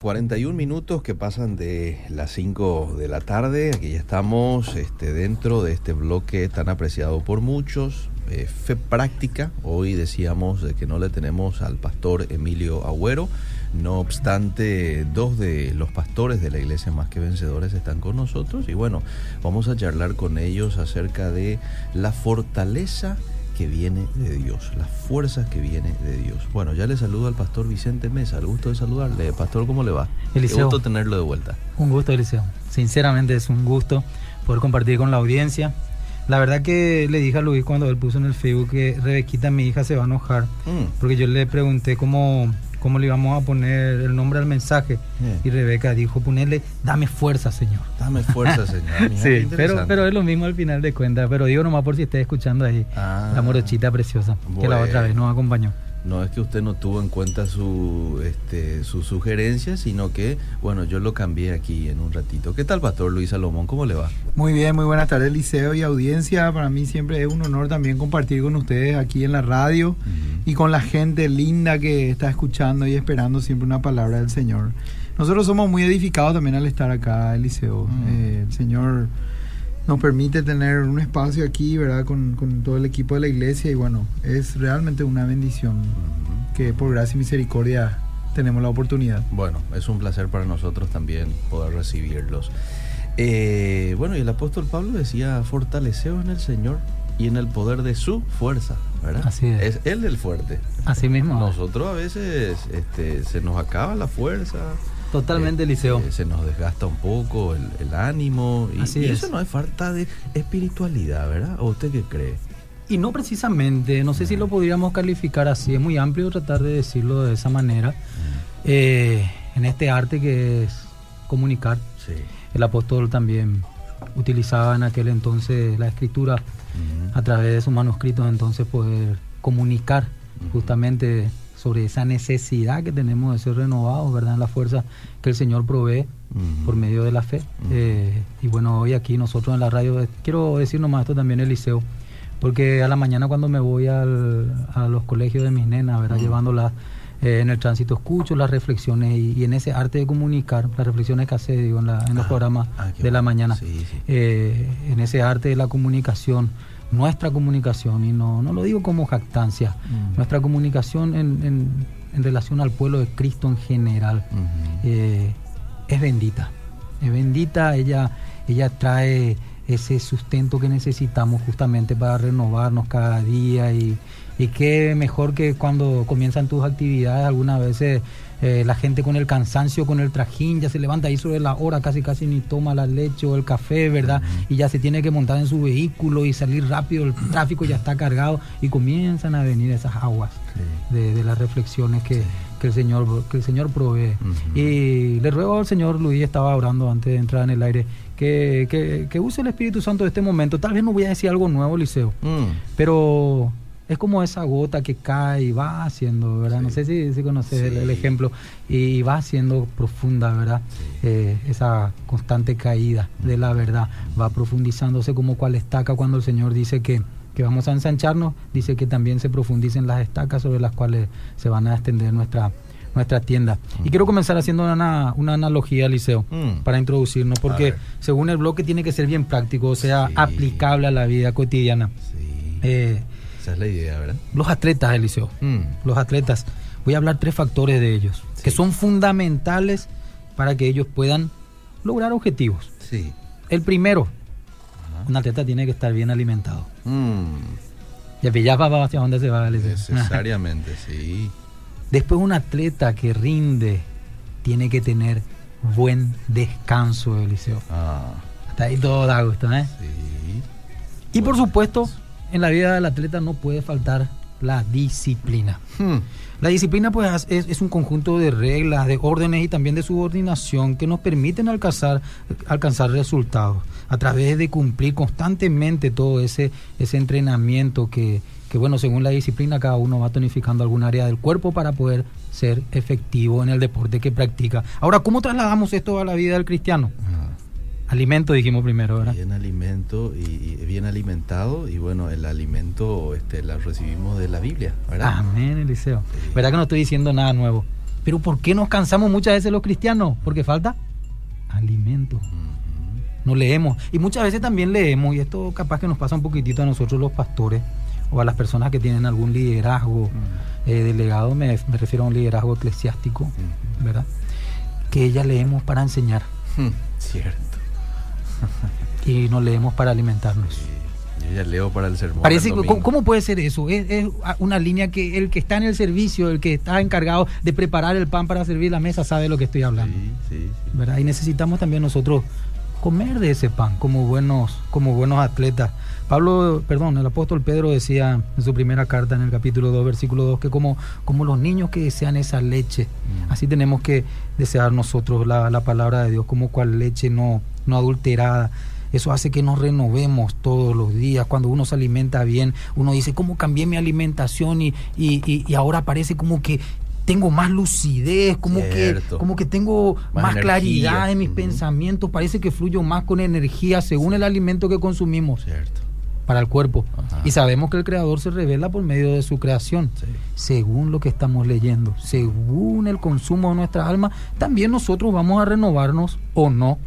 41 minutos que pasan de las 5 de la tarde, aquí ya estamos este, dentro de este bloque tan apreciado por muchos, eh, Fe Práctica. Hoy decíamos de que no le tenemos al pastor Emilio Agüero, no obstante, dos de los pastores de la iglesia Más que Vencedores están con nosotros. Y bueno, vamos a charlar con ellos acerca de la fortaleza que viene de Dios, las fuerzas que viene de Dios. Bueno, ya le saludo al pastor Vicente Mesa, el gusto de saludarle. Pastor, ¿cómo le va? Eliseo, Qué gusto tenerlo de vuelta. Un gusto, Eliseo. Sinceramente es un gusto poder compartir con la audiencia. La verdad que le dije a Luis cuando él puso en el Facebook que Rebequita, mi hija, se va a enojar, Mm. porque yo le pregunté cómo, cómo le íbamos a poner el nombre al mensaje Bien. y Rebeca dijo ponerle, dame fuerza, Señor. Dame fuerza, señor. Mira, qué Sí, pero, pero es lo mismo al final de cuentas. Pero digo nomás por si esté escuchando ahí Ah. la morochita preciosa que la otra vez nos acompañó. No es que usted no tuvo en cuenta su, este, su sugerencia, sino que, bueno, yo lo cambié aquí en un ratito. ¿Qué tal, Pastor Luis Salomón? ¿Cómo le va? Muy bien, muy buenas tardes, Liceo y audiencia. Para mí siempre es un honor también compartir con ustedes aquí en la radio y con la gente linda que está escuchando y esperando siempre una palabra del Señor. Nosotros somos muy edificados también al estar acá, Eliseo. Mm. Eh, el Señor nos permite tener un espacio aquí, ¿verdad? Con, con todo el equipo de la iglesia y bueno, es realmente una bendición que por gracia y misericordia tenemos la oportunidad. Bueno, es un placer para nosotros también poder recibirlos. Eh, bueno, y el apóstol Pablo decía, fortaleceos en el Señor y en el poder de su fuerza, ¿verdad? Así es. Es él el fuerte. Así mismo. Nosotros a veces este, se nos acaba la fuerza. Totalmente, eh, Eliseo. eh, se nos desgasta un poco el, el ánimo. Y, Así y es. eso no es falta de espiritualidad, ¿verdad? ¿O usted qué cree? Y no precisamente, no sé si lo podríamos calificar así, es muy amplio tratar de decirlo de esa manera. Eh, en este arte que es comunicar, Sí. el apóstol también utilizaba en aquel entonces la escritura a través de sus manuscritos, entonces poder comunicar justamente sobre esa necesidad que tenemos de ser renovados, ¿verdad? En la fuerza que el Señor provee Ujú. por medio de la fe. Ujú. Eh, y bueno, hoy aquí nosotros en la radio, eh, quiero decir nomás esto también, Eliseo, porque a la mañana cuando me voy al- a los colegios de mis nenas, ¿verdad? Ujú. Llevándolas eh, en el tránsito, escucho las reflexiones y, y en ese arte de comunicar, las reflexiones que hace, digo, en, la- en los Ah, programas ah, de la bueno. mañana, Sí, sí. eh, en ese arte de la comunicación, nuestra comunicación, y no, no lo digo como jactancia, Mm. nuestra comunicación en, en- en relación al pueblo de Cristo en general eh, es bendita. Es bendita, ella, ella trae ese sustento que necesitamos justamente para renovarnos cada día y, y qué mejor que cuando comienzan tus actividades, algunas veces eh, la gente con el cansancio, con el trajín, ya se levanta ahí sobre la hora, casi casi ni toma la leche o el café, ¿verdad? Y ya se tiene que montar en su vehículo y salir rápido, el tráfico ya está cargado y comienzan a venir esas aguas Sí. de, de las reflexiones que, que el Señor que el Señor provee. Y le ruego al Señor, Luis estaba orando antes de entrar en el aire, que, que, que use el Espíritu Santo de este momento. Tal vez no voy a decir algo nuevo, Liceo, Mm. pero es como esa gota que cae y va haciendo, ¿verdad? No sé si, si conoces el, Sí. el ejemplo, y va haciendo profunda, ¿verdad? Eh, esa constante caída de la verdad va profundizándose como cual estaca cuando el Señor dice que, que vamos a ensancharnos, dice que también se profundicen las estacas sobre las cuales se van a extender nuestra, nuestra tienda. Y quiero comenzar haciendo una, una analogía, Liceo, Mm. para introducirnos, porque según el bloque tiene que ser bien práctico, o sea, aplicable a la vida cotidiana. Sí. Eh, Esa es la idea, ¿verdad? los atletas, Eliseo, Mm. los atletas, voy a hablar tres factores de ellos, que son fundamentales para que ellos puedan lograr objetivos. Sí. El primero, Ajá. un atleta tiene que estar bien alimentado. Mm. Ya ya va hacia dónde se va, Eliseo. Necesariamente, sí. Después un atleta que rinde tiene que tener buen descanso, Eliseo. Ah, Hasta ahí todo da gusto, ¿eh? sí. Y por supuesto, en la vida del atleta no puede faltar la disciplina. Hmm. La disciplina pues es, es un conjunto de reglas, de órdenes y también de subordinación que nos permiten alcanzar, alcanzar resultados a través de cumplir constantemente todo ese, ese entrenamiento que, que, bueno, según la disciplina cada uno va tonificando algún área del cuerpo para poder ser efectivo en el deporte que practica. Ahora, ¿cómo trasladamos esto a la vida del cristiano? Ah. Alimento dijimos primero, ¿verdad? Bien alimento y, y bien alimentado y bueno, el alimento este, la recibimos de la Biblia, ¿verdad? Amén, Eliseo. Sí. ¿Verdad que no estoy diciendo nada nuevo? Pero ¿por qué nos cansamos muchas veces los cristianos? Porque falta alimento. No leemos. Y muchas veces también leemos, y esto capaz que nos pasa un poquitito a nosotros los pastores o a las personas que tienen algún liderazgo eh, delegado, me, me, refiero a un liderazgo eclesiástico, ¿verdad? Que ella leemos para enseñar. Cierto. Y no leemos para alimentarnos. Yo ya leo para el sermón. Parece, el ¿cómo, domingo. ¿Cómo puede ser eso? Es, es una línea que el que está en el servicio, el que está encargado de preparar el pan para servir la mesa, sabe de lo que estoy hablando. Sí, sí, sí. ¿verdad? Y necesitamos también nosotros comer de ese pan como buenos, como buenos atletas. Pablo, perdón, el apóstol Pedro decía en su primera carta en el capítulo 2, versículo 2, que como, como los niños que desean esa leche, Mm. así tenemos que desear nosotros la, la palabra de Dios, como cual leche no, no adulterada. Eso hace que nos renovemos todos los días. Cuando uno se alimenta bien, uno dice, ¿cómo cambié mi alimentación? Y, y, y, y ahora parece como que tengo más lucidez, como que, como que tengo Más claridad en mis pensamientos, parece que fluyo más con energía según el alimento que consumimos Cierto. Para el cuerpo. Ajá. Y sabemos que el Creador se revela por medio de su creación, Sí. según lo que estamos leyendo, según el consumo de nuestra alma, también nosotros vamos a renovarnos o no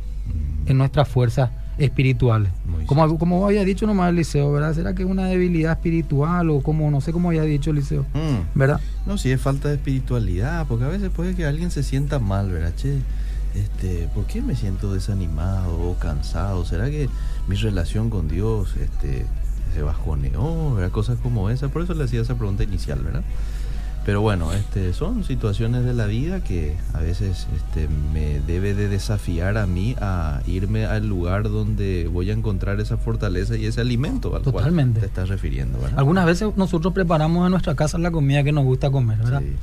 en nuestras fuerzas espirituales. Muy Como, como había dicho nomás Eliseo, ¿verdad? ¿Será que es una debilidad espiritual o como, no sé cómo había dicho Eliseo, Mm. ¿verdad? No, si es falta de espiritualidad, porque a veces puede que alguien se sienta mal, ¿verdad? Che, este, ¿por qué me siento desanimado o cansado? ¿Será que mi relación con Dios este, se bajoneó? ¿verdad? Cosas como esa. Por eso le hacía esa pregunta inicial, ¿verdad? Pero bueno, este, son situaciones de la vida que a veces este, me debe de desafiar a mí a irme al lugar donde voy a encontrar esa fortaleza y ese alimento al Totalmente. cual te estás refiriendo, ¿verdad? Algunas veces nosotros preparamos en nuestra casa la comida que nos gusta comer, ¿verdad? Sí.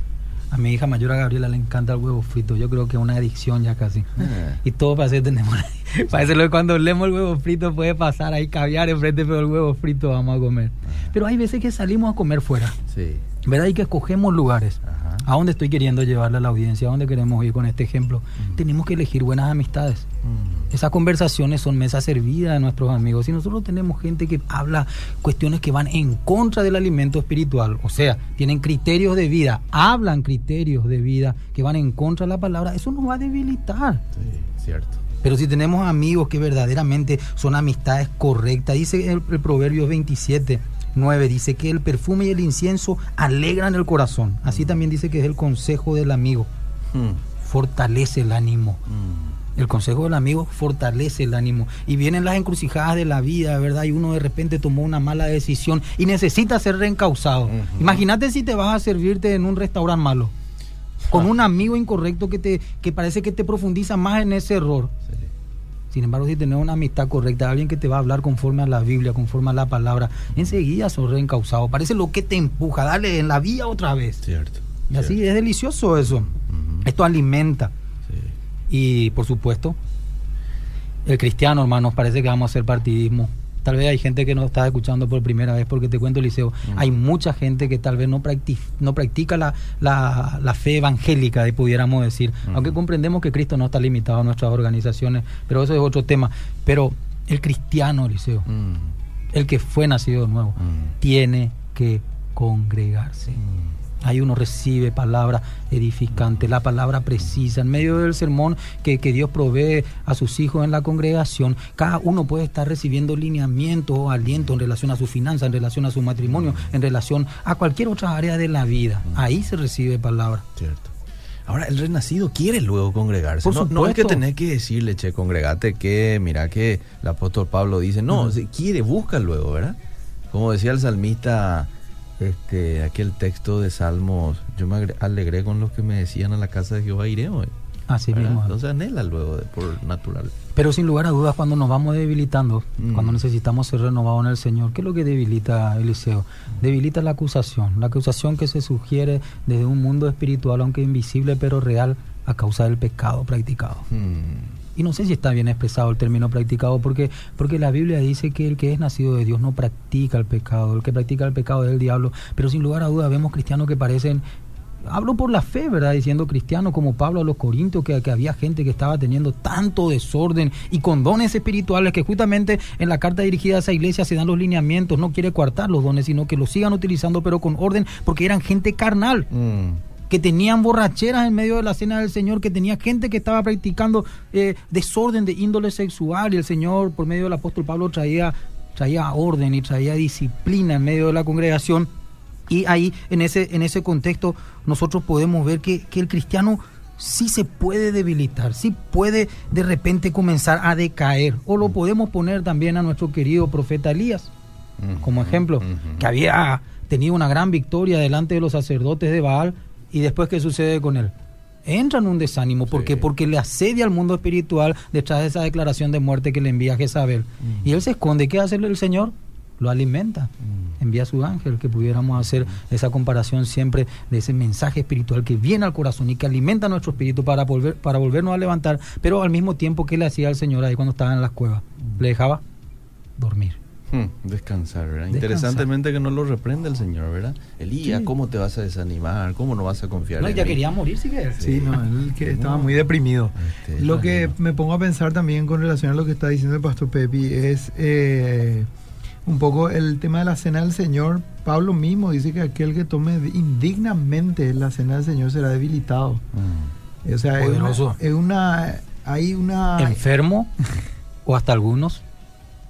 A mi hija mayor, a Gabriela, le encanta el huevo frito. Yo creo que es una adicción ya casi. Ah. Y todo parece que tenemos. Parece que cuando leemos el huevo frito puede pasar ahí caviar enfrente, pero el huevo frito vamos a comer. Pero hay veces que salimos a comer fuera, Sí. ¿verdad? Y que escogemos lugares. Ajá. ¿A dónde estoy queriendo llevarle a la audiencia? ¿A dónde queremos ir con este ejemplo? Tenemos que elegir buenas amistades. Mm. Esas conversaciones son mesa servida de nuestros amigos. Y nosotros tenemos gente que habla cuestiones que van en contra del alimento espiritual, o sea, tienen criterios de vida, hablan criterios de vida que van en contra de la palabra, eso nos va a debilitar. Sí, cierto. Pero si tenemos amigos que verdaderamente son amistades correctas, dice el, el Proverbio 27, 9, dice que el perfume y el incienso alegran el corazón. Así también dice que es el consejo del amigo, Mm. fortalece el ánimo. Mm. El consejo del amigo fortalece el ánimo. Y vienen las encrucijadas de la vida, ¿verdad? Y uno de repente tomó una mala decisión y necesita ser reencausado. Imagínate si te vas a servirte en un restaurante malo. Con un amigo incorrecto que te que parece que te profundiza más en ese error. Sí. Sin embargo, si tenés una amistad correcta, alguien que te va a hablar conforme a la Biblia, conforme a la palabra, enseguida sos reencausado. Parece lo que te empuja, dale en la vía otra vez. Cierto. Y así es delicioso eso. Esto alimenta. Sí. Y por supuesto, el cristiano, hermanos, parece que vamos a hacer partidismo. Tal vez hay gente que nos está escuchando por primera vez, porque te cuento, Liceo, Mm. hay mucha gente que tal vez no, practi- no practica la, la- la fe evangélica, y pudiéramos decir, Mm. aunque comprendemos que Cristo no está limitado a nuestras organizaciones, pero eso es otro tema. Pero el cristiano, Liceo, Mm. el que fue nacido de nuevo, tiene que congregarse. Ahí uno recibe palabra edificante, la palabra precisa. En medio del sermón que, que Dios provee a sus hijos en la congregación, cada uno puede estar recibiendo lineamientos o aliento en relación a su finanza, en relación a su matrimonio, en relación a cualquier otra área de la vida. Ahí se recibe palabra. Cierto. Ahora, el renacido quiere luego congregarse. Por no, no es que tenés que decirle, che, congregate, que mira que el apóstol Pablo dice, no, quiere, busca luego, ¿verdad? Como decía el salmista, este, aquel texto de Salmos, yo me alegré con los que me decían a la casa de Jehová iré hoy. Así ¿verdad? mismo. Entonces anhela luego de- por natural. Pero sin lugar a dudas, cuando nos vamos debilitando, Mm. cuando necesitamos ser renovados en el Señor, ¿qué es lo que debilita Eliseo? Debilita la acusación, la acusación que se sugiere desde un mundo espiritual, aunque invisible pero real, a causa del pecado practicado. Hmm. Y no sé si está bien expresado el término practicado, porque, porque la Biblia dice que el que es nacido de Dios no practica el pecado, el que practica el pecado es el diablo, pero sin lugar a dudas vemos cristianos que parecen, hablo por la fe, ¿verdad? Diciendo cristianos como Pablo a los Corintios, que, que había gente que estaba teniendo tanto desorden y con dones espirituales que justamente en la carta dirigida a esa iglesia se dan los lineamientos, no quiere coartar los dones, sino que los sigan utilizando, pero con orden, porque eran gente carnal. Hmm. Que tenían borracheras en medio de la cena del Señor, que tenía gente que estaba practicando eh, desorden de índole sexual y el Señor por medio del apóstol Pablo traía, traía orden y traía disciplina en medio de la congregación. Y ahí, en ese, en ese contexto, nosotros podemos ver que, que el cristiano sí se puede debilitar, sí puede de repente comenzar a decaer. O lo podemos poner también a nuestro querido profeta Elías como ejemplo, que había tenido una gran victoria delante de los sacerdotes de Baal y después qué sucede con él. Entra en un desánimo porque porque le asedia al mundo espiritual detrás de esa declaración de muerte que le envía Jezabel. Y él se esconde. ¿Qué hace el Señor? Lo alimenta. Envía a su ángel que pudiéramos hacer esa comparación siempre de ese mensaje espiritual que viene al corazón y que alimenta nuestro espíritu para volver para volvernos a levantar, pero al mismo tiempo que le hacía al Señor ahí cuando estaba en las cuevas, le dejaba dormir. Hmm, descansar, ¿verdad? Interesantemente que no lo reprende el Señor, ¿verdad? Elías, ¿cómo te vas a desanimar? ¿Cómo no vas a confiar no, en ya mí? quería morir, sí que Sí, no, él que estaba muy deprimido. Este, Lo que me pongo a pensar también con relación a lo que está diciendo el pastor Pepi es eh, un poco el tema de la cena del Señor. Pablo mismo dice que aquel que tome indignamente la cena del Señor será debilitado. Mm. O sea, es una, es una- hay una Enfermo o hasta algunos.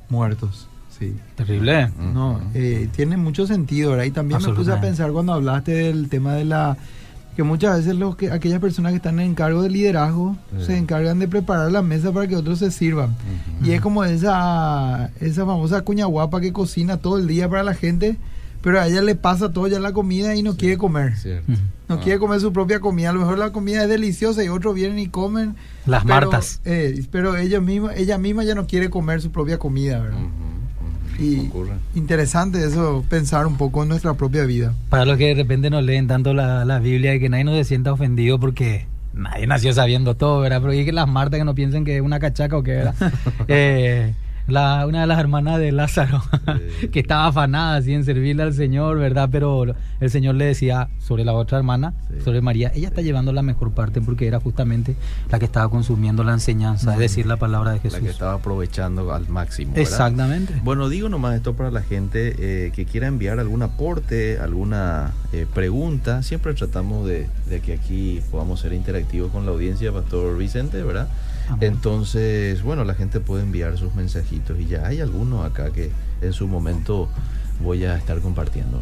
muertos, sí. Terrible. No, eh, tiene mucho sentido, ¿verdad? Y también me puse a pensar cuando hablaste del tema de la que muchas veces los que aquellas personas que están en cargo de liderazgo Sí. se encargan de preparar la mesa para que otros se sirvan. Y es como esa esa famosa cuña guapa que cocina todo el día para la gente, pero a ella le pasa todo ya la comida y no quiere comer. Cierto. No Ah. quiere comer su propia comida. A lo mejor la comida es deliciosa y otros vienen y comen. Las pero, Martas. eh, pero ella misma, ella misma ya no quiere comer su propia comida, ¿verdad? Ujú. Y Ocurre. interesante eso, pensar un poco en nuestra propia vida. Para los que de repente no leen tanto la, la Biblia y que nadie nos se sienta ofendido porque nadie nació sabiendo todo, ¿verdad? Pero y que las Martas que no piensen que es una cachaca o que era. Eh, la, una de las hermanas de Lázaro, Sí. que estaba afanada así en servirle al Señor, ¿verdad? Pero el Señor le decía sobre la otra hermana, Sí. sobre María, ella está llevando la mejor parte porque era justamente la que estaba consumiendo la enseñanza, es decir, la palabra de La Jesús. que estaba aprovechando al máximo. ¿verdad? Exactamente. Bueno, digo nomás esto para la gente eh, que quiera enviar algún aporte, alguna eh, pregunta. Siempre tratamos de, de que aquí podamos ser interactivos con la audiencia, Pastor Vicente, ¿verdad? Amén. Entonces, bueno, la gente puede enviar sus mensajitos y ya hay algunos acá que en su momento voy a estar compartiendo. ¿eh?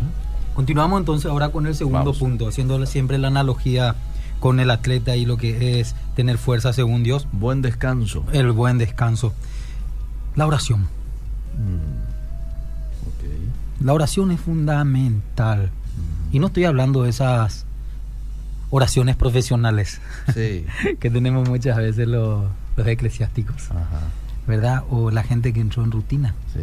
Continuamos entonces ahora con el segundo Vamos. punto, haciendo siempre la analogía con el atleta y lo que es tener fuerza según Dios, Buen descanso. el buen descanso. La oración. Mm. La oración es fundamental. Mm. Y no estoy hablando de esas oraciones profesionales Sí. que tenemos muchas veces los, los eclesiásticos, Ajá. ¿Verdad? O la gente que entró en rutina. Sí.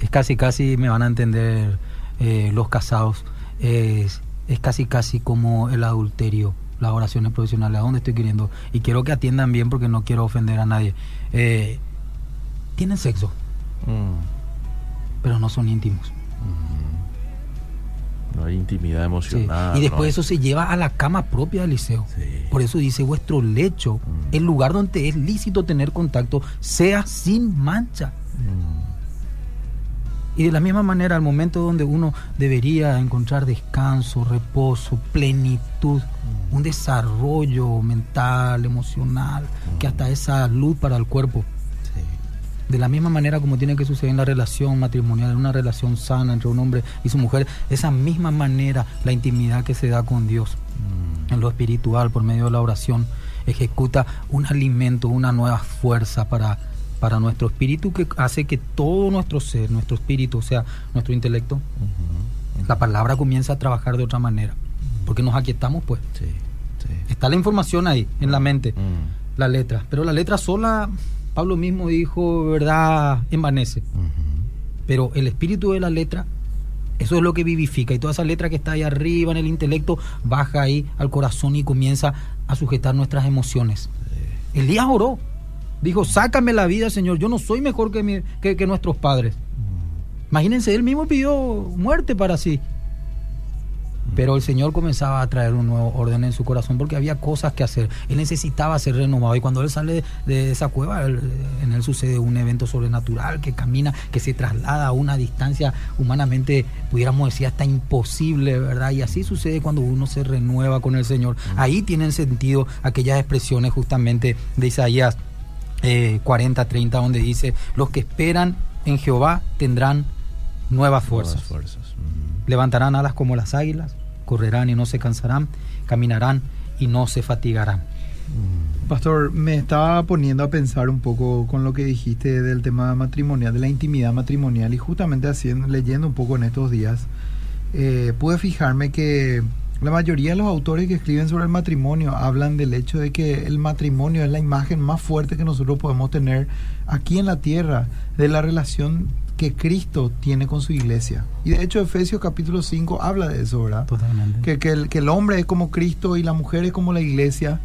es casi casi me van a entender eh, los casados es, es casi casi como el adulterio las oraciones profesionales a dónde estoy queriendo y quiero que atiendan bien porque no quiero ofender a nadie Eh, tienen sexo Mm. pero no son íntimos No hay intimidad Sí. emocional. y después ¿no? eso se lleva a la cama propia del liceo Sí. por eso dice vuestro lecho Mm. el lugar donde es lícito tener contacto sea sin mancha Mm. Y de la misma manera, al momento donde uno debería encontrar descanso, reposo, plenitud, un desarrollo mental, emocional, que hasta es salud para el cuerpo. De la misma manera como tiene que suceder en la relación matrimonial, en una relación sana entre un hombre y su mujer, esa misma manera la intimidad que se da con Dios Mm. en lo espiritual por medio de la oración ejecuta un alimento, una nueva fuerza para, para nuestro espíritu que hace que todo nuestro ser, nuestro espíritu, o sea, nuestro intelecto, la palabra comienza a trabajar de otra manera. Porque nos aquietamos, pues. Sí. Sí. Está la información ahí, en la mente, Mm. la letra. Pero la letra sola, Pablo mismo dijo, ¿verdad? Envanece. Pero el espíritu de la letra, eso es lo que vivifica. Y toda esa letra que está ahí arriba en el intelecto, baja ahí al corazón y comienza a sujetar nuestras emociones. Elías oró. Dijo, sácame la vida, Señor. Yo no soy mejor que, mi- que, que nuestros padres. Imagínense, él mismo pidió muerte para sí. Pero el Señor comenzaba a traer un nuevo orden en su corazón porque había cosas que hacer. Él necesitaba ser renovado. Y cuando él sale de esa cueva, en él sucede un evento sobrenatural que camina, que se traslada a una distancia humanamente, pudiéramos decir, hasta imposible, ¿verdad? Y así sucede cuando uno se renueva con el Señor. Ahí tienen sentido aquellas expresiones justamente de Isaías 40, eh, 30, donde dice, los que esperan en Jehová tendrán nuevas fuerzas. Levantarán alas como las águilas, correrán y no se cansarán, caminarán y no se fatigarán. Mm. Pastor, me estaba poniendo a pensar un poco con lo que dijiste del tema matrimonial, de la intimidad matrimonial y justamente haciendo, leyendo un poco en estos días, eh, pude fijarme que la mayoría de los autores que escriben sobre el matrimonio hablan del hecho de que el matrimonio es la imagen más fuerte que nosotros podemos tener aquí en la tierra, de la relación que Cristo tiene con su iglesia. Y de hecho Efesios capítulo 5 habla de eso, ¿verdad? Totalmente. Que, que, el, que el hombre es como Cristo y la mujer es como la iglesia.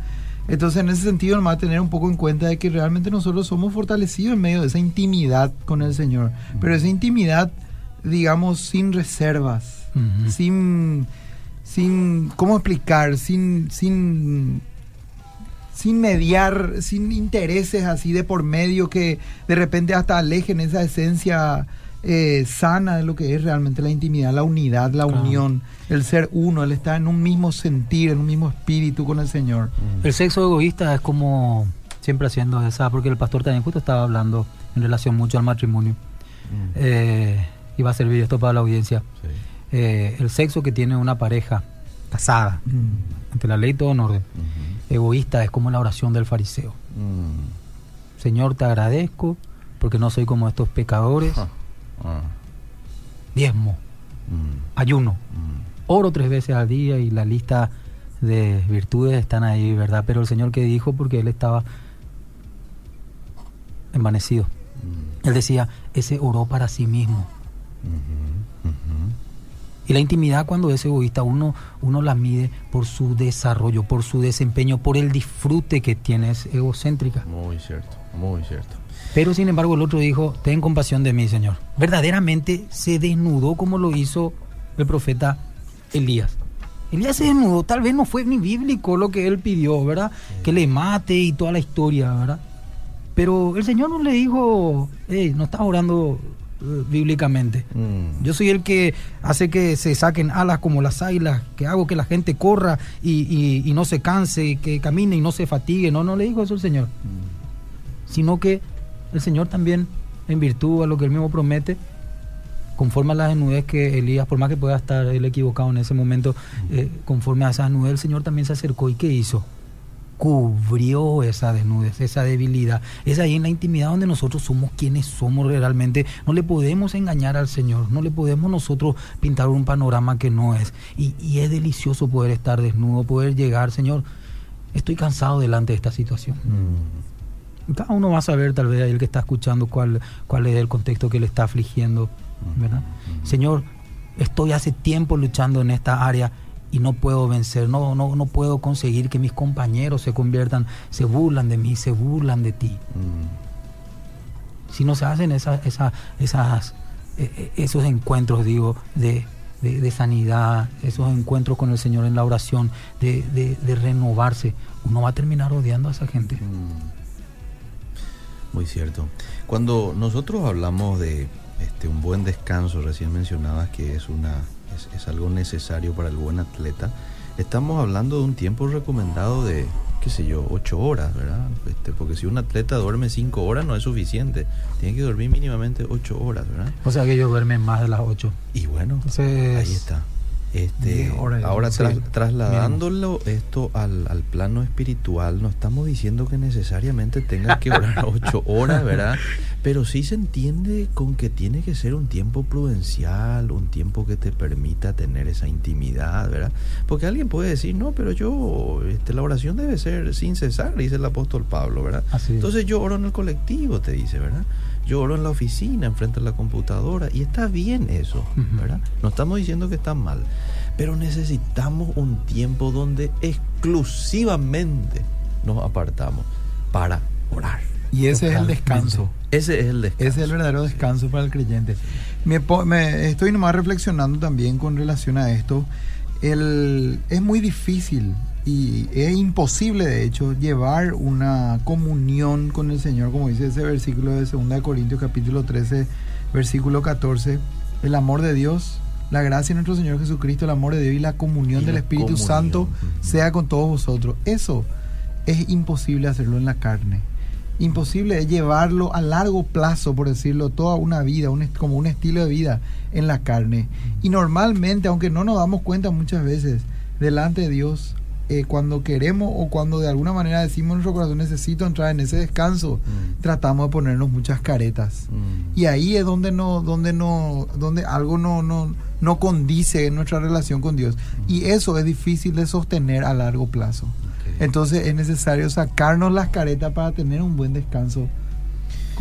Entonces en ese sentido nos va a tener un poco en cuenta de que realmente nosotros somos fortalecidos en medio de esa intimidad con el Señor. Pero esa intimidad, digamos, sin reservas, sin, sin, ¿cómo explicar? Sin, sin sin mediar, sin intereses así de por medio que de repente hasta alejen esa esencia eh, sana de lo que es realmente la intimidad, la unidad, la unión, el ser uno, el estar en un mismo sentir, en un mismo espíritu con el Señor. Mm. El sexo egoísta es como siempre haciendo esa, porque el pastor también justo estaba hablando en relación mucho al matrimonio. Mm. Eh, y va a servir esto para la audiencia. Eh, el sexo que tiene una pareja casada, mm. ante la ley todo en orden egoísta es como la oración del fariseo. Mm. Señor, te agradezco porque no soy como estos pecadores. Ah. Diezmo, mm. ayuno, mm. oro tres veces al día y la lista de virtudes están ahí, ¿verdad? Pero el Señor que dijo porque él estaba envanecido. Él decía, ese oró para sí mismo. Y la intimidad cuando es egoísta, uno, uno la mide por su desarrollo, por su desempeño, por el disfrute que tiene, es egocéntrica. Muy cierto, muy cierto. Pero sin embargo el otro dijo, ten compasión de mí, Señor. Verdaderamente se desnudó como lo hizo el profeta Elías. Elías se desnudó, tal vez no fue ni bíblico lo que él pidió, ¿verdad? Que le mate y toda la historia, ¿verdad? Pero el Señor no le dijo, hey, no estás orando bíblicamente. Mm. Yo soy el que hace que se saquen alas como las águilas, que hago que la gente corra y, y, no se canse, que camine y no se fatigue. No, no le dijo eso el Señor. Mm. Sino que el Señor también, en virtud a lo que él mismo promete, conforme a la desnudez que Elías, por más que pueda estar él equivocado en ese momento, mm. eh, conforme a esa desnudez, el Señor también se acercó y ¿qué hizo? Cubrió esa desnudez, esa debilidad. Es ahí en la intimidad donde nosotros somos quienes somos realmente. No le podemos engañar al Señor, no le podemos nosotros pintar un panorama que no es. Y, es delicioso poder estar desnudo, poder llegar, Señor, estoy cansado delante de esta situación. Mm. Cada uno va a saber, tal vez, el que está escuchando, cuál, cuál es el contexto que le está afligiendo. ¿verdad? Mm. Señor, estoy hace tiempo luchando en esta área y no puedo vencer, no, no, no puedo conseguir que mis compañeros se conviertan, se burlan de mí, se burlan de ti. Mm. Si no se hacen esa, esa, esas, e, e, esos encuentros, digo, de, de, sanidad, esos encuentros con el Señor en la oración, de, de, renovarse, uno va a terminar odiando a esa gente. Mm. Muy cierto. Cuando nosotros hablamos de este, un buen descanso, recién mencionabas que es una es, algo necesario para el buen atleta. Estamos hablando de un tiempo recomendado de, qué sé yo, ocho horas, ¿verdad? Este, porque si un atleta duerme cinco horas no es suficiente. Tiene que dormir mínimamente ocho horas, ¿verdad? O sea que ellos duermen más de las ocho. Y bueno, ahí está. Este, ahora trasladándolo esto al, al, plano espiritual, no estamos diciendo que necesariamente tenga que orar ocho horas, ¿verdad? Pero sí se entiende con que tiene que ser un tiempo prudencial, un tiempo que te permita tener esa intimidad, ¿verdad? Porque alguien puede decir, no, pero yo, este, la oración debe ser sin cesar, dice el apóstol Pablo, ¿verdad? Entonces yo oro en el colectivo, te dice, ¿verdad? Yo oro en la oficina, enfrente de la computadora, y está bien eso, ¿verdad? No estamos diciendo que está mal, pero necesitamos un tiempo donde exclusivamente nos apartamos para orar. Y ese es el descanso. Ese es el descanso. Ese es el verdadero descanso para el creyente. Me, estoy nomás reflexionando también con relación a esto. el, es muy difícil y es imposible de hecho llevar una comunión con el Señor, como dice ese versículo de 2 Corintios capítulo 13, versículo 14, el amor de Dios, la gracia de nuestro Señor Jesucristo, el amor de Dios y la comunión Y del Espíritu comunión. Santo sea con todos vosotros. Eso es imposible hacerlo en la carne. Imposible es llevarlo a largo plazo, por decirlo, toda una vida, un como un estilo de vida en la carne. Y normalmente, aunque no nos damos cuenta muchas veces, delante de Dios, eh, cuando queremos o cuando de alguna manera decimos en nuestro corazón necesito entrar en ese descanso, Mm. tratamos de ponernos muchas caretas. Mm. Y ahí es donde no, donde no, donde algo no, no, no condice en nuestra relación con Dios. Y eso es difícil de sostener a largo plazo. Entonces es necesario sacarnos las caretas para tener un buen descanso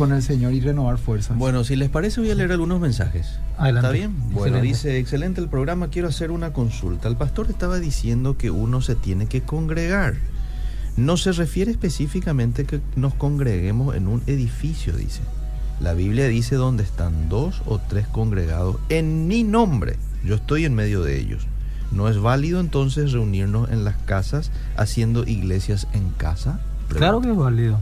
con el Señor y renovar fuerzas. Bueno, si les parece voy a leer algunos mensajes. Adelante. ¿Está bien? Bueno, Excelente. dice, excelente el programa, quiero hacer una consulta. El pastor estaba diciendo que uno se tiene que congregar. No se refiere específicamente que nos congreguemos en un edificio, dice. La Biblia dice donde están dos o tres congregados en mi nombre. Yo estoy en medio de ellos. ¿No es válido entonces reunirnos en las casas haciendo iglesias en casa? Claro que es válido.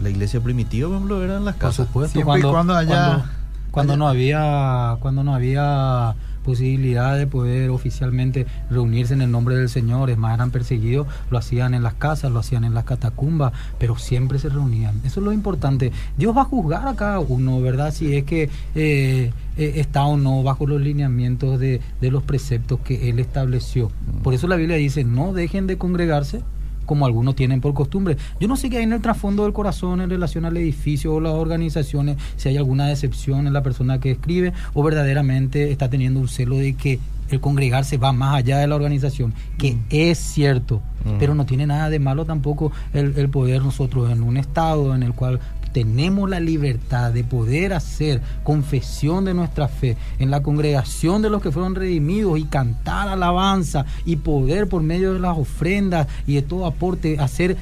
La iglesia primitiva, por ejemplo, era en las Por casas. supuesto, Siempre y cuando, cuando haya- cuando, cuando haya- no había cuando no había posibilidad de poder oficialmente reunirse en el nombre del Señor, es más, eran perseguidos, lo hacían en las casas, lo hacían en las catacumbas, pero siempre se reunían. Eso es lo importante. Dios va a juzgar a cada uno, ¿verdad? Si es que eh, eh, está o no bajo los lineamientos de, de los preceptos que Él estableció. Por eso la Biblia dice, no dejen de congregarse como algunos tienen por costumbre. Yo no sé qué hay en el trasfondo del corazón en relación al edificio o las organizaciones, si hay alguna decepción en la persona que escribe o verdaderamente está teniendo un celo de que el congregarse va más allá de la organización, que Mm. es cierto, Mm. pero no tiene nada de malo tampoco el, el poder nosotros en un estado en el cual tenemos la libertad de poder hacer confesión de nuestra fe en la congregación de los que fueron redimidos y cantar alabanza y poder por medio de las ofrendas y de todo aporte hacer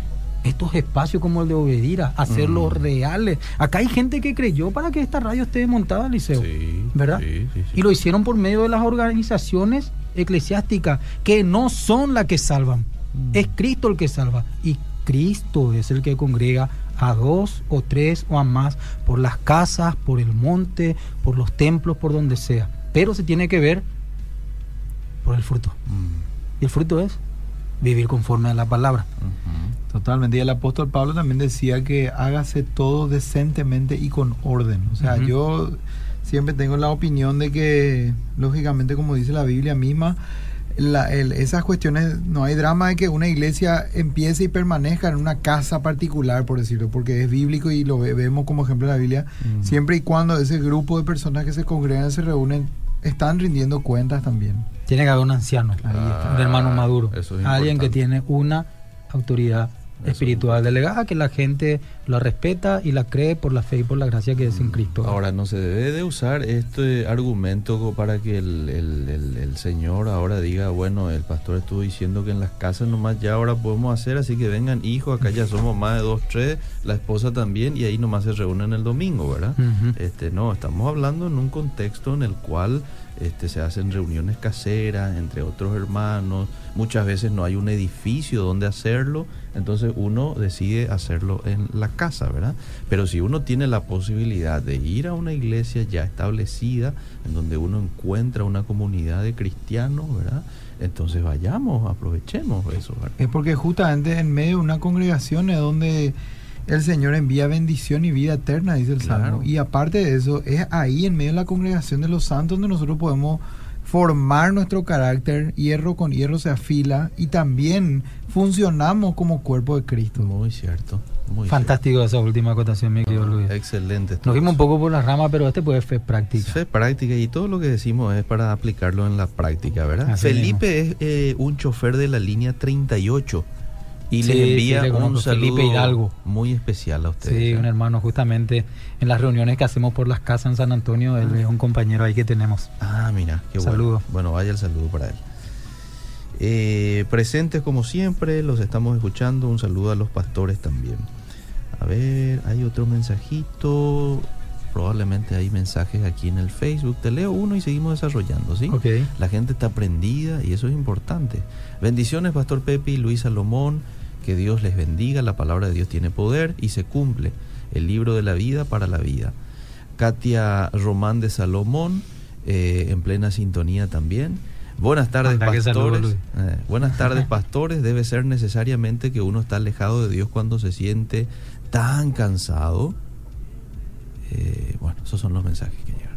estos espacios como el de Obedira, hacerlos reales. Acá hay gente que creyó para que esta radio esté montada, Liceo. Sí, ¿verdad? sí, sí. Y lo hicieron por medio de las organizaciones eclesiásticas que no son las que salvan. Es Cristo el que salva. Y Cristo es el que congrega a dos o tres o a más por las casas, por el monte, por los templos, por donde sea. Pero se tiene que ver por el fruto. Mm. Y el fruto es vivir conforme a la palabra. Totalmente. Y el apóstol Pablo también decía que hágase todo decentemente y con orden. O sea, yo siempre tengo la opinión de que, lógicamente, como dice la Biblia misma, la- el- esas cuestiones, no hay drama de que una iglesia empiece y permanezca en una casa particular, por decirlo, porque es bíblico y lo ve- vemos como ejemplo en la Biblia, Mm. siempre y cuando ese grupo de personas que se congregan, se reúnen, están rindiendo cuentas también. Tiene que haber un anciano, Ah, un hermano maduro, eso es alguien que tiene una autoridad Eso espiritual delegada que la gente la respeta y la cree por la fe y por la gracia que es en Cristo. Mm. Ahora, no se debe de usar este argumento para que el, el- el- el Señor ahora diga, bueno, el pastor estuvo diciendo que en las casas nomás ya ahora podemos hacer, así que vengan hijos, acá ya somos más de dos, tres, la esposa también, y ahí nomás se reúnen el domingo, ¿verdad? Este, no, estamos hablando en un contexto en el cual este, se hacen reuniones caseras entre otros hermanos, muchas veces no hay un edificio donde hacerlo, entonces uno decide hacerlo en la casa, ¿verdad? Pero si uno tiene la posibilidad de ir a una iglesia ya establecida, en donde uno encuentra una comunidad de cristianos, ¿verdad? Entonces vayamos, aprovechemos eso, ¿verdad? Es porque justamente en medio de una congregación es donde el Señor envía bendición y vida eterna, dice el Claro. Salmo. Y aparte de eso, es ahí en medio de la congregación de los santos donde nosotros podemos formar nuestro carácter, hierro con hierro se afila y también funcionamos como cuerpo de Cristo. Muy cierto, muy Fantástico esa última acotación, mi querido cierto. Luis. Excelente. Nos fuimos un poco por la rama, pero este puede fe práctica. Fe práctica y todo lo que decimos es para aplicarlo en la práctica, ¿verdad? Así Felipe es eh, un chofer de la línea 38 y Sí, les sí, envía le un saludo Felipe Hidalgo. muy especial a ustedes. Sí, ¿eh? un hermano justamente en las reuniones que hacemos por las casas en San Antonio, él es un compañero ahí que tenemos. Ah, mira, qué Saludo. bueno. Bueno, vaya el saludo para él. Eh, presentes como siempre, los estamos escuchando. Un saludo a los pastores también. A ver, hay otro mensajito. probablemente hay mensajes aquí en el Facebook. Te leo uno y seguimos desarrollando, ¿sí? La gente está prendida y eso es importante. Bendiciones, Pastor Pepe y Luis Salomón. Que Dios les bendiga. La palabra de Dios tiene poder y se cumple. El libro de la vida para la vida. Katia Román de Salomón, eh, en plena sintonía también. Buenas tardes, pastores. Eh, buenas tardes, pastores. Debe ser necesariamente que uno está alejado de Dios cuando se siente tan cansado. Eh, bueno, esos son los mensajes que llegan.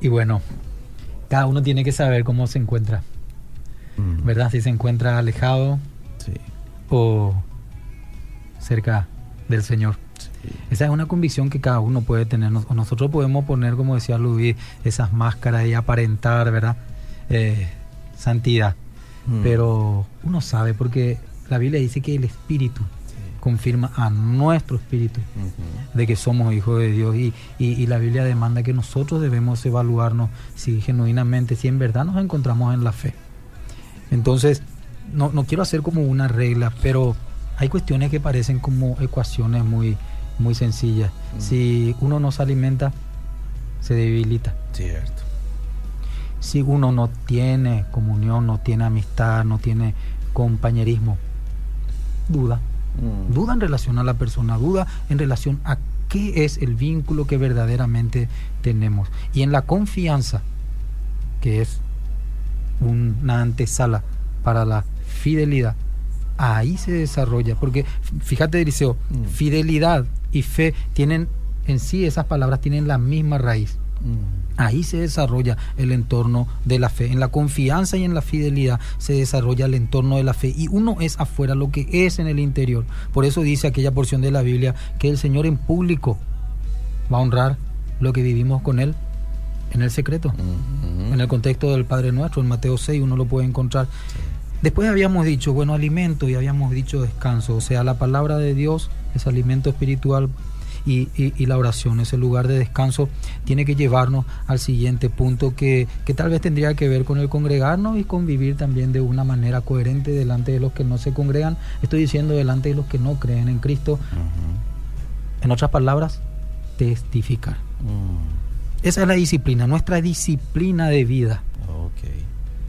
Y bueno, cada uno tiene que saber cómo se encuentra, Mm, ¿verdad? Si se encuentra alejado Sí, o cerca del Señor. Esa es una convicción que cada uno puede tener. Nos- Nosotros podemos poner, como decía Luis, esas máscaras y aparentar, ¿verdad? Eh, santidad. Mm, Pero uno sabe porque la Biblia dice que el Espíritu sí. confirma a nuestro Espíritu de que somos hijos de Dios y, y- y la Biblia demanda que nosotros debemos evaluarnos si genuinamente, si en verdad nos encontramos en la fe. Entonces, no, no quiero hacer como una regla, pero hay cuestiones que parecen como ecuaciones muy, muy sencillas. Mm. Si uno no se alimenta, se debilita. Cierto. Si uno no tiene comunión, no tiene amistad, no tiene compañerismo, duda. Mm. Duda en relación a la persona, duda en relación a qué es el vínculo que verdaderamente tenemos. Y en la confianza, que es una antesala para la fidelidad, ahí se desarrolla. Porque fíjate, Eliseo, Mm. fidelidad y fe tienen en sí, esas palabras tienen la misma raíz. Mm. Ahí se desarrolla el entorno de la fe. En la confianza y en la fidelidad se desarrolla el entorno de la fe. Y uno es afuera lo que es en el interior. Por eso dice aquella porción de la Biblia que el Señor en público va a honrar lo que vivimos con Él en el secreto. Ujú. En el contexto del Padre Nuestro, en Mateo 6, uno lo puede encontrar. Después habíamos dicho, bueno, alimento y habíamos dicho descanso. O sea, la palabra de Dios es alimento espiritual y, y- y la oración, ese lugar de descanso, tiene que llevarnos al siguiente punto que, que tal vez tendría que ver con el congregarnos y convivir también de una manera coherente delante de los que no se congregan. Estoy diciendo delante de los que no creen en Cristo. En otras palabras, testificar. Mm. Esa es la disciplina, nuestra disciplina de vida. Ok.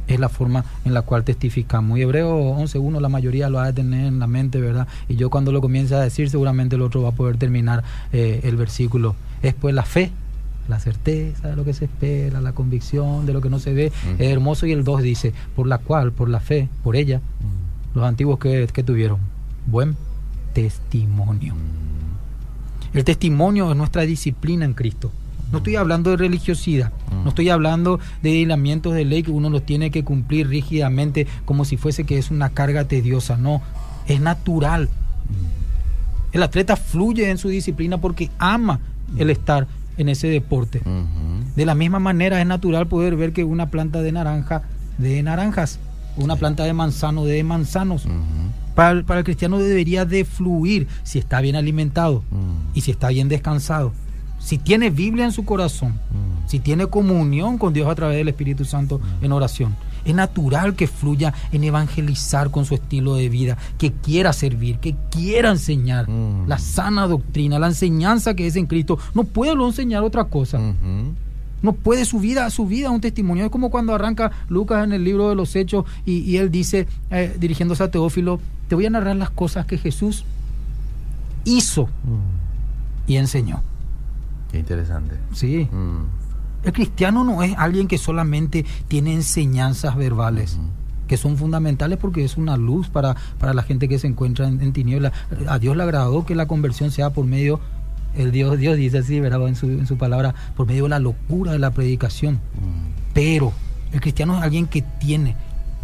Es la forma en la cual testificamos. Y Hebreo 11.1 la mayoría lo va a tener en la mente, ¿verdad? Y yo cuando lo comience a decir, seguramente el otro va a poder terminar eh, el versículo. Es pues la fe, la certeza de lo que se espera, la convicción de lo que no se ve. Es hermoso y el 2 dice, por la cual, por la fe, por ella, los antiguos que, que tuvieron, buen testimonio. El testimonio es nuestra disciplina en Cristo. No estoy hablando de religiosidad, Mm. no estoy hablando de hilamientos de ley que uno los tiene que cumplir rígidamente como si fuese que es una carga tediosa. No, es natural. El atleta fluye en su disciplina porque ama el estar en ese deporte. De la misma manera es natural poder ver que una planta de naranja de naranjas, una Sí. planta de manzano de manzanos. Para el, para el cristiano debería de fluir si está bien alimentado Mm. y si está bien descansado. Si tiene Biblia en su corazón, Mm. si tiene comunión con Dios a través del Espíritu Santo en oración, es natural que fluya en evangelizar con su estilo de vida, que quiera servir, que quiera enseñar Mm. la sana doctrina, la enseñanza que es en Cristo. No puede lo enseñar otra cosa. No puede su vida, su vida un testimonio. Es como cuando arranca Lucas en el libro de los Hechos y, y él dice, eh, dirigiéndose a Teófilo, te voy a narrar las cosas que Jesús hizo Mm. y enseñó. Qué interesante. Sí. Mm. El cristiano no es alguien que solamente tiene enseñanzas verbales, que son fundamentales porque es una luz para, para la gente que se encuentra en, en tinieblas. A Dios le agradó que la conversión sea por medio, el Dios, Dios dice así, ¿verdad? En su, en su palabra, por medio de la locura de la predicación. Mm. Pero el cristiano es alguien que tiene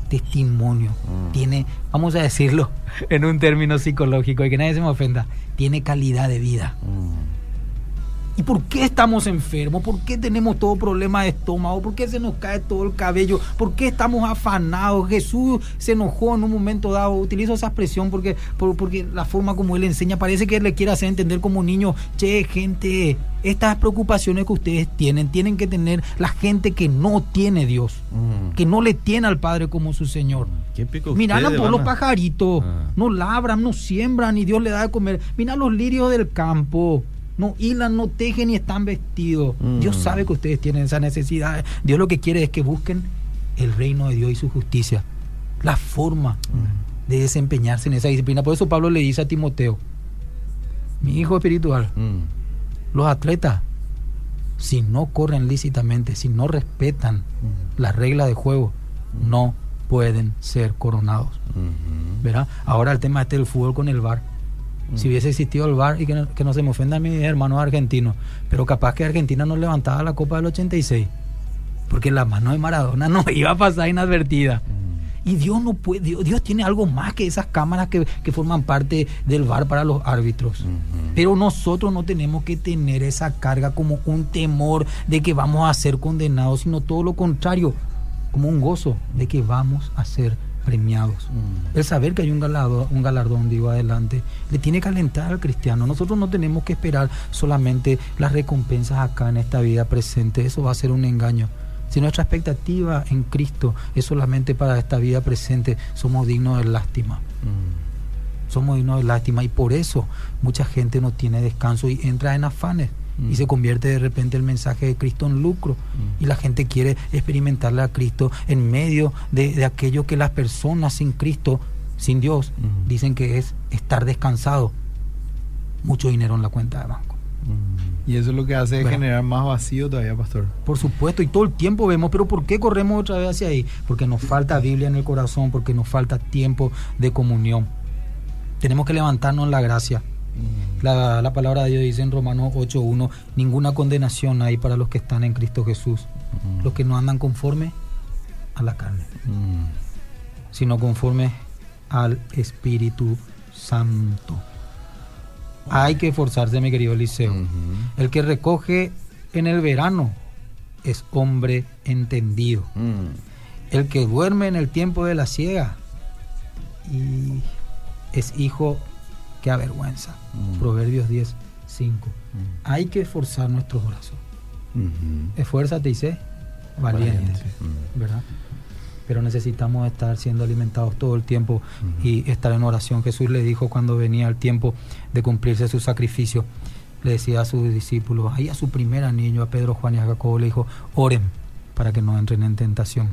testimonio, Mm. tiene, vamos a decirlo en un término psicológico y que nadie se me ofenda, tiene calidad de vida. Mm. ¿Y por qué estamos enfermos? ¿Por qué tenemos todo problema de estómago? ¿Por qué se nos cae todo el cabello? ¿Por qué estamos afanados? Jesús se enojó en un momento dado. Utilizo esa expresión porque, por- porque la forma como él enseña parece que él le quiere hacer entender como niño, che, gente, estas preocupaciones que ustedes tienen, tienen que tener la gente que no tiene Dios, Mm. que no le tiene al Padre como su Señor. ¿Qué pico Mirá por los a- pajaritos, Ah. no labran, no siembran y Dios le da de comer. Mira los lirios del campo. No hilan, no tejen y están vestidos. Mm. Dios sabe que ustedes tienen esa necesidad. Dios lo que quiere es que busquen el reino de Dios y su justicia. La forma de desempeñarse en esa disciplina. Por eso Pablo le dice a Timoteo, mi hijo espiritual, Mm. los atletas, si no corren lícitamente, si no respetan las reglas de juego, no pueden ser coronados. Ujú. ¿verdad? Ahora el tema este del fútbol con el VAR. Si hubiese existido el VAR, y que no, que no se me ofendan mis hermanos argentinos, pero capaz que Argentina no levantaba la Copa del 86, porque la mano de Maradona no iba a pasar inadvertida. Y Dios no puede, Dios, Dios tiene algo más que esas cámaras que, que forman parte del VAR para los árbitros. Pero nosotros no tenemos que tener esa carga como un temor de que vamos a ser condenados, sino todo lo contrario, como un gozo de que vamos a ser premiados. Mm. El saber que hay un galardón, un galardón, digo, adelante, le tiene que alentar al cristiano. Nosotros no tenemos que esperar solamente las recompensas acá en esta vida presente. Eso va a ser un engaño. Si nuestra expectativa en Cristo es solamente para esta vida presente, somos dignos de lástima. Mm. Somos dignos de lástima y por eso mucha gente no tiene descanso y entra en afanes Mm. y se convierte de repente el mensaje de Cristo en lucro Mm. y la gente quiere experimentarle a Cristo en medio de, de aquello que las personas sin Cristo, sin Dios, Mm. dicen que es estar descansado. Mucho dinero en la cuenta de banco. Mm. Y eso es lo que hace Bueno. generar más vacío todavía, pastor. Por supuesto, y todo el tiempo vemos, pero ¿por qué corremos otra vez hacia ahí? Porque nos falta Biblia en el corazón, porque nos falta tiempo de comunión. Tenemos que levantarnos en la gracia. La, la palabra de Dios dice en Romanos 8.1, ninguna condenación hay para los que están en Cristo Jesús, Mm. los que no andan conforme a la carne, Mm. sino conforme al Espíritu Santo. Hay que esforzarse, mi querido Eliseo. El que recoge en el verano es hombre entendido. Mm. El que duerme en el tiempo de la ciega y es hijo que avergüenza. Mm. Proverbios 10, 5. Mm. Hay que esforzar nuestros brazos. Esfuérzate y sé valiente, Valiente. Mm. ¿verdad? Pero necesitamos estar siendo alimentados todo el tiempo y estar en oración. Jesús le dijo cuando venía el tiempo de cumplirse su sacrificio, le decía a sus discípulos, ahí a su primer niño, a Pedro, Juan y a Jacobo, le dijo, oren para que no entren en tentación.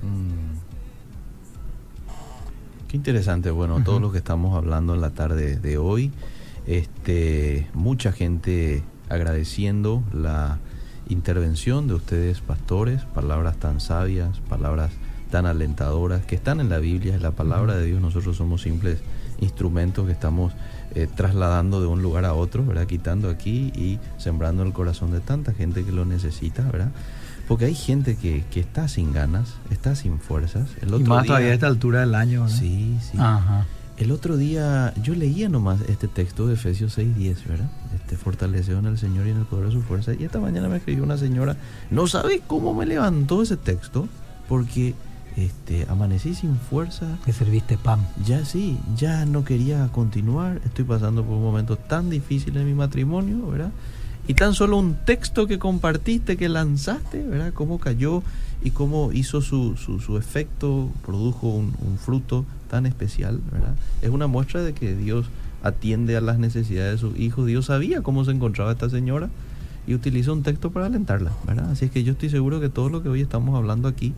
Qué interesante, bueno, todo Ujú. lo que estamos hablando en la tarde de hoy, este, mucha gente agradeciendo la intervención de ustedes, pastores, palabras tan sabias, palabras tan alentadoras, que están en la Biblia, es la palabra de Dios, nosotros somos simples instrumentos que estamos eh, trasladando de un lugar a otro, ¿verdad? Quitando aquí y sembrando el corazón de tanta gente que lo necesita, ¿verdad? Porque hay gente que, que está sin ganas, está sin fuerzas. El Y otro más día, todavía a esta altura del año. ¿no? Sí, sí. Ajá. El otro día yo leía nomás este texto de Efesios 6:10, ¿verdad? Este fortalecido en el Señor y en el poder de su fuerza. Y esta mañana me escribió una señora, no sabe cómo me levantó ese texto, porque este, amanecí sin fuerza. Que serviste pan. Ya sí, ya no quería continuar. Estoy pasando por un momento tan difícil en mi matrimonio, ¿verdad? Y tan solo un texto que compartiste, que lanzaste, ¿verdad? Cómo cayó y cómo hizo su, su, su efecto, produjo un, un fruto tan especial, ¿verdad? Es una muestra de que Dios atiende a las necesidades de sus hijos. Dios sabía cómo se encontraba esta señora y utiliza un texto para alentarla, ¿verdad? Así es que yo estoy seguro que todo lo que hoy estamos hablando aquí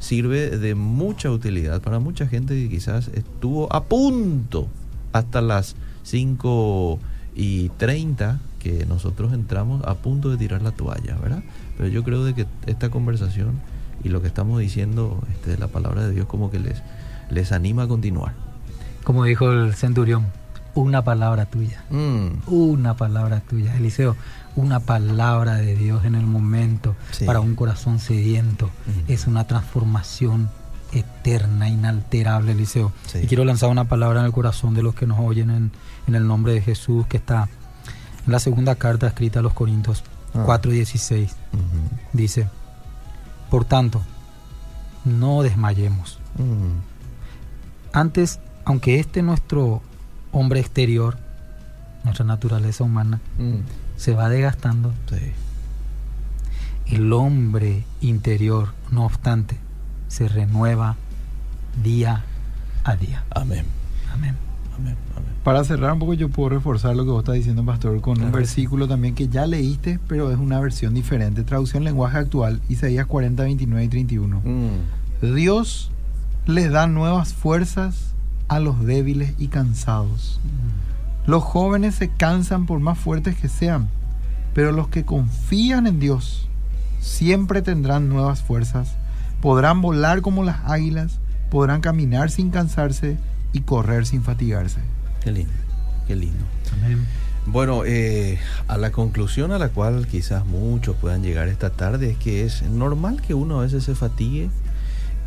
sirve de mucha utilidad para mucha gente que quizás estuvo a punto hasta las 5 y 30 que nosotros entramos a punto de tirar la toalla, ¿verdad? Pero yo creo de que esta conversación y lo que estamos diciendo este, la palabra de Dios como que les, les anima a continuar. Como dijo el centurión, una palabra tuya. Mm, Una palabra tuya, Eliseo, una palabra de Dios en el momento Sí. para un corazón sediento. Ujú. Es una transformación eterna, inalterable, Eliseo. Sí. Y quiero lanzar una palabra en el corazón de los que nos oyen en, en el nombre de Jesús, que está la segunda carta escrita a los Corintios Ah. 4:16. ujú, Dice, por tanto, no desmayemos. mm, Antes, aunque este nuestro hombre exterior, nuestra naturaleza humana, mm, se va desgastando, sí. el hombre interior, no obstante, se renueva día a día. Amén. Amén. Amén. Para cerrar un poco, yo puedo reforzar lo que vos estás diciendo, Pastor, con un versículo también que ya leíste, pero es una versión diferente. Traducción lenguaje actual, Isaías 40, 29 y 31. Mm, Dios les da nuevas fuerzas a los débiles y cansados. Los jóvenes se cansan por más fuertes que sean, pero los que confían en Dios siempre tendrán nuevas fuerzas. Podrán volar como las águilas, podrán caminar sin cansarse y correr sin fatigarse. Qué lindo, qué lindo. Amén. Bueno, eh, a la conclusión a la cual quizás muchos puedan llegar esta tarde es que es normal que uno a veces se fatigue,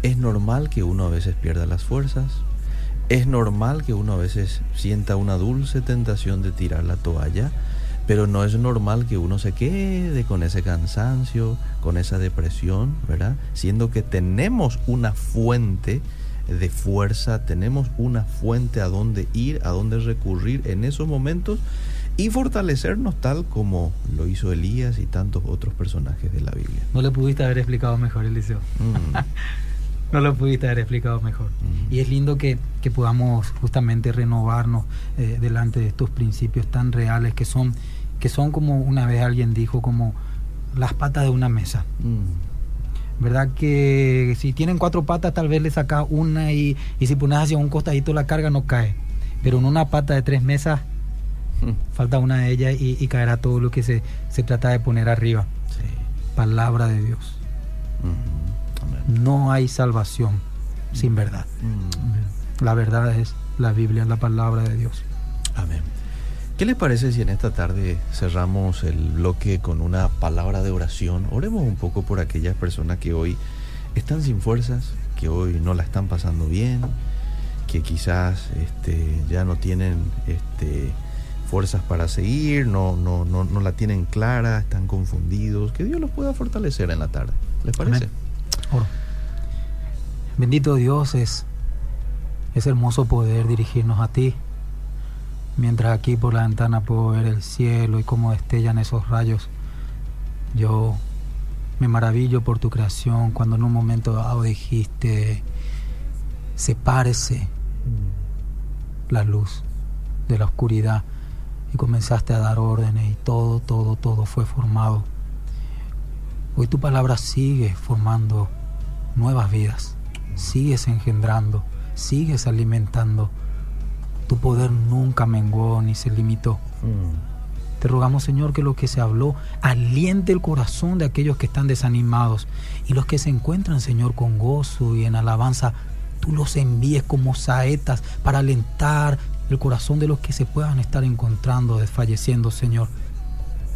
es normal que uno a veces pierda las fuerzas, es normal que uno a veces sienta una dulce tentación de tirar la toalla, pero no es normal que uno se quede con ese cansancio, con esa depresión, ¿verdad? Siendo que tenemos una fuente de fuerza, tenemos una fuente a donde ir, a donde recurrir en esos momentos y fortalecernos tal como lo hizo Elías y tantos otros personajes de la Biblia. No le pudiste haber explicado mejor, Eliseo. Mm, No lo pudiste haber explicado mejor. Mm. Y es lindo que, que podamos justamente renovarnos eh, delante de estos principios tan reales que son, que son como una vez alguien dijo, como las patas de una mesa. mm, ¿Verdad? Que si tienen cuatro patas, tal vez le sacas una y, y si pones hacia un costadito la carga no cae. Pero en una pata de tres mesas, mm, falta una de ellas y, y caerá todo lo que se, se trata de poner arriba. sí, Palabra de Dios. mm, amén. No hay salvación sin verdad. Mm, La verdad es la Biblia, la palabra de Dios. Amén. ¿Qué les parece si en esta tarde cerramos el bloque con una palabra de oración? Oremos un poco por aquellas personas que hoy están sin fuerzas, que hoy no la están pasando bien, que quizás este, ya no tienen este, fuerzas para seguir, no, no, no, no la tienen clara, están confundidos. Que Dios los pueda fortalecer en la tarde. ¿Les parece? Bendito Dios es, es hermoso poder dirigirnos a ti. Mientras aquí por la ventana puedo ver el cielo y cómo destellan esos rayos. Yo me maravillo por tu creación cuando en un momento dado dijiste, sepárese la luz de la oscuridad y comenzaste a dar órdenes y todo, todo, todo fue formado. Hoy tu palabra sigue formando nuevas vidas, sigues engendrando, sigues alimentando. Tu poder nunca menguó ni se limitó. Mm, Te rogamos, Señor, que lo que se habló aliente el corazón de aquellos que están desanimados y los que se encuentran, Señor, con gozo y en alabanza, tú los envíes como saetas para alentar el corazón de los que se puedan estar encontrando desfalleciendo, Señor.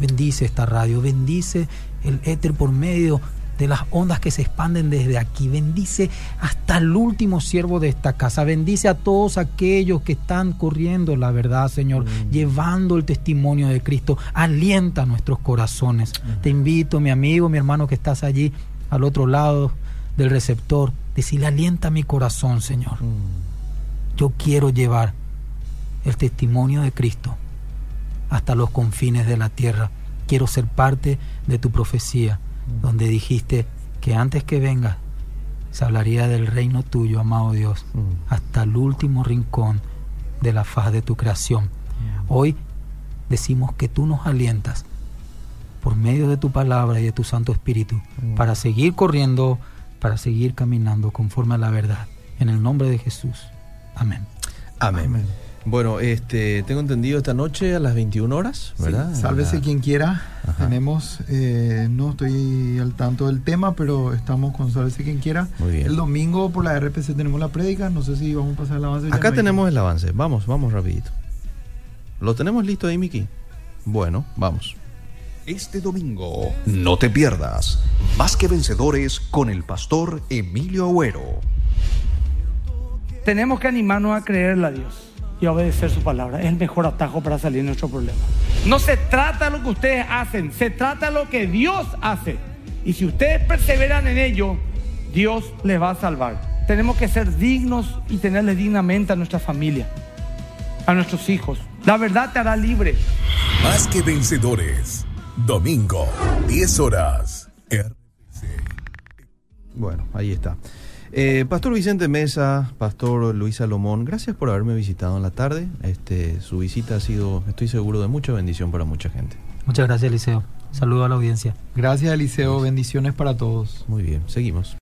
Bendice esta radio, bendice el éter por medio de las ondas que se expanden desde aquí. Bendice hasta el último siervo de esta casa. Bendice a todos aquellos que están corriendo la verdad, Señor, Mm. llevando el testimonio de Cristo. Alienta nuestros corazones. Te invito, mi amigo, mi hermano que estás allí al otro lado del receptor, decirle, alienta mi corazón, Señor. mm, Yo quiero llevar el testimonio de Cristo hasta los confines de la tierra. Quiero ser parte de tu profecía, donde dijiste que antes que venga se hablaría del reino tuyo, amado Dios, mm, hasta el último rincón de la faz de tu creación. Hoy decimos que tú nos alientas por medio de tu palabra y de tu Santo Espíritu Mm. para seguir corriendo, para seguir caminando conforme a la verdad. En el nombre de Jesús. Amén. Amén. Amén. Bueno, este, tengo entendido esta noche a las 21 horas, Sí, ¿verdad? sálvese La- quien quiera. Ajá. Tenemos, eh, no estoy al tanto del tema, pero estamos con Sálvese quien quiera. Muy bien. El domingo por la RPC tenemos la prédica. No sé si vamos a pasar el avance. Acá no hay tenemos el avance. Vamos, vamos rapidito. ¿Lo tenemos listo ahí, Miki? Bueno, vamos. Este domingo, no te pierdas Más que Vencedores con el pastor Emilio Agüero. Tenemos que animarnos a creerle a Dios y obedecer su palabra. Es el mejor atajo para salir de nuestro problema. No se trata de lo que ustedes hacen, se trata de lo que Dios hace. Y si ustedes perseveran en ello, Dios les va a salvar. Tenemos que ser dignos y tenerles dignamente a nuestra familia, a nuestros hijos. La verdad te hará libre. Más que vencedores. Domingo, 10 horas. Bueno, ahí está. Eh, Pastor Vicente Mesa, Pastor Luis Salomón, gracias por haberme visitado en la tarde. Este, su visita ha sido, estoy seguro, de mucha bendición para mucha gente. Muchas gracias, Eliseo. Saludo a la audiencia. Gracias, Eliseo. Bendiciones para todos. Muy bien, seguimos.